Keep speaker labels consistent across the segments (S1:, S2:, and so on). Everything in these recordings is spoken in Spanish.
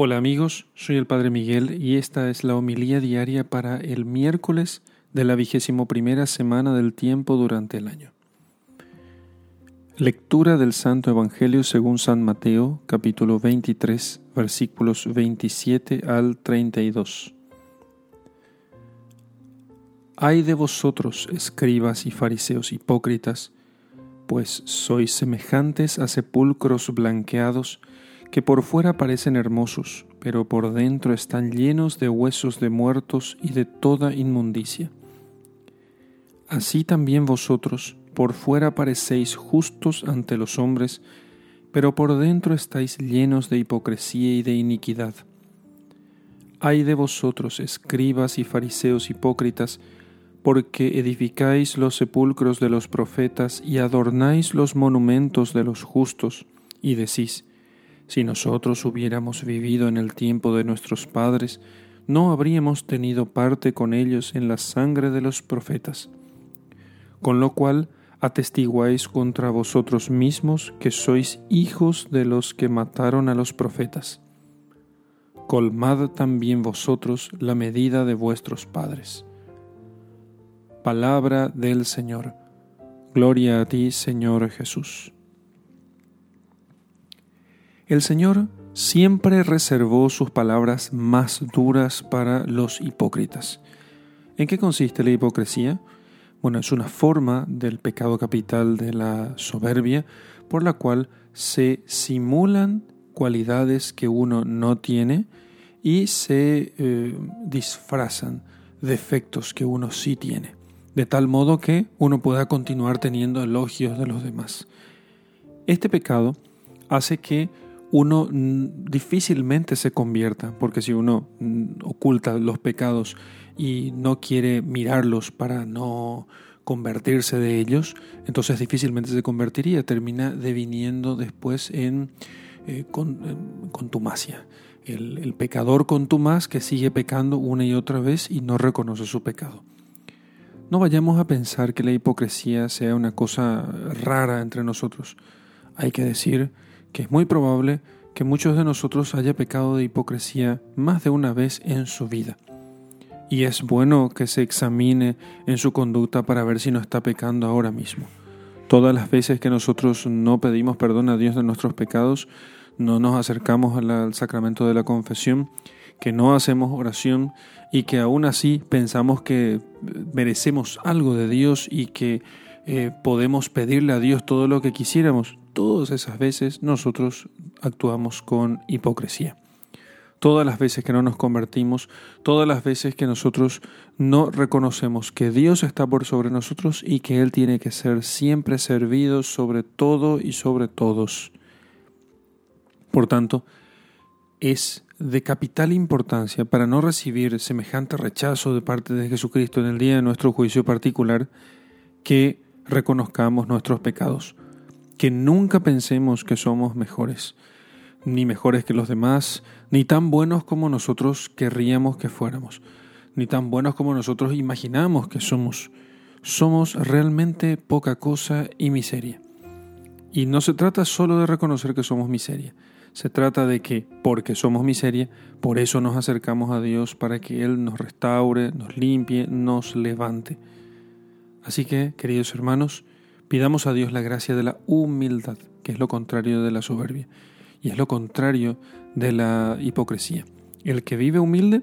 S1: Hola amigos, soy el Padre Miguel y esta es la homilía diaria para el miércoles de la vigésimo primera semana del tiempo durante el año. Lectura del Santo Evangelio según San Mateo, capítulo 23, versículos 27 al 32. Ay de vosotros, escribas y fariseos hipócritas, pues sois semejantes a sepulcros blanqueados, que por fuera parecen hermosos, pero por dentro están llenos de huesos de muertos y de toda inmundicia. Así también vosotros, por fuera parecéis justos ante los hombres, pero por dentro estáis llenos de hipocresía y de iniquidad. Ay de vosotros, escribas y fariseos hipócritas, porque edificáis los sepulcros de los profetas y adornáis los monumentos de los justos, y decís, si nosotros hubiéramos vivido en el tiempo de nuestros padres, no habríamos tenido parte con ellos en la sangre de los profetas. Con lo cual atestiguáis contra vosotros mismos que sois hijos de los que mataron a los profetas. Colmad también vosotros la medida de vuestros padres. Palabra del Señor. Gloria a ti, Señor Jesús. El Señor siempre reservó sus palabras más duras para los hipócritas. ¿En qué consiste la hipocresía? Bueno, es una forma del pecado capital de la soberbia por la cual se simulan cualidades que uno no tiene y se eh, disfrazan defectos que uno sí tiene, de tal modo que uno pueda continuar teniendo elogios de los demás. Este pecado hace que uno difícilmente se convierta, porque si uno oculta los pecados y no quiere mirarlos para no convertirse de ellos, entonces difícilmente se convertiría, termina deviniendo después en, eh, contumacia. El, el pecador contumaz que sigue pecando una y otra vez y no reconoce su pecado. No vayamos a pensar que la hipocresía sea una cosa rara entre nosotros. Hay que decir que es muy probable que muchos de nosotros haya pecado de hipocresía más de una vez en su vida. Y es bueno que se examine en su conducta para ver si no está pecando ahora mismo. Todas las veces que nosotros no pedimos perdón a Dios de nuestros pecados, no nos acercamos al sacramento de la confesión, que no hacemos oración y que aún así pensamos que merecemos algo de Dios y que eh, podemos pedirle a Dios todo lo que quisiéramos, todas esas veces nosotros actuamos con hipocresía. Todas las veces que no nos convertimos, todas las veces que nosotros no reconocemos que Dios está por sobre nosotros y que Él tiene que ser siempre servido sobre todo y sobre todos. Por tanto, es de capital importancia para no recibir semejante rechazo de parte de Jesucristo en el día de nuestro juicio particular que reconozcamos nuestros pecados que nunca pensemos que somos mejores, ni mejores que los demás, ni tan buenos como nosotros querríamos que fuéramos, ni tan buenos como nosotros imaginamos que somos. Somos realmente poca cosa y miseria. Y no se trata solo de reconocer que somos miseria, se trata de que, porque somos miseria, por eso nos acercamos a Dios para que Él nos restaure, nos limpie, nos levante. Así que, queridos hermanos, Pidamos a Dios la gracia de la humildad, que es lo contrario de la soberbia y es lo contrario de la hipocresía. El que vive humilde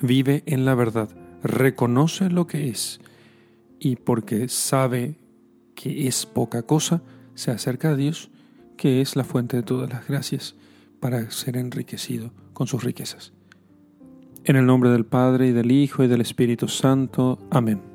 S1: vive en la verdad, reconoce lo que es y porque sabe que es poca cosa, se acerca a Dios, que es la fuente de todas las gracias, para ser enriquecido con sus riquezas. En el nombre del Padre y del Hijo y del Espíritu Santo. Amén.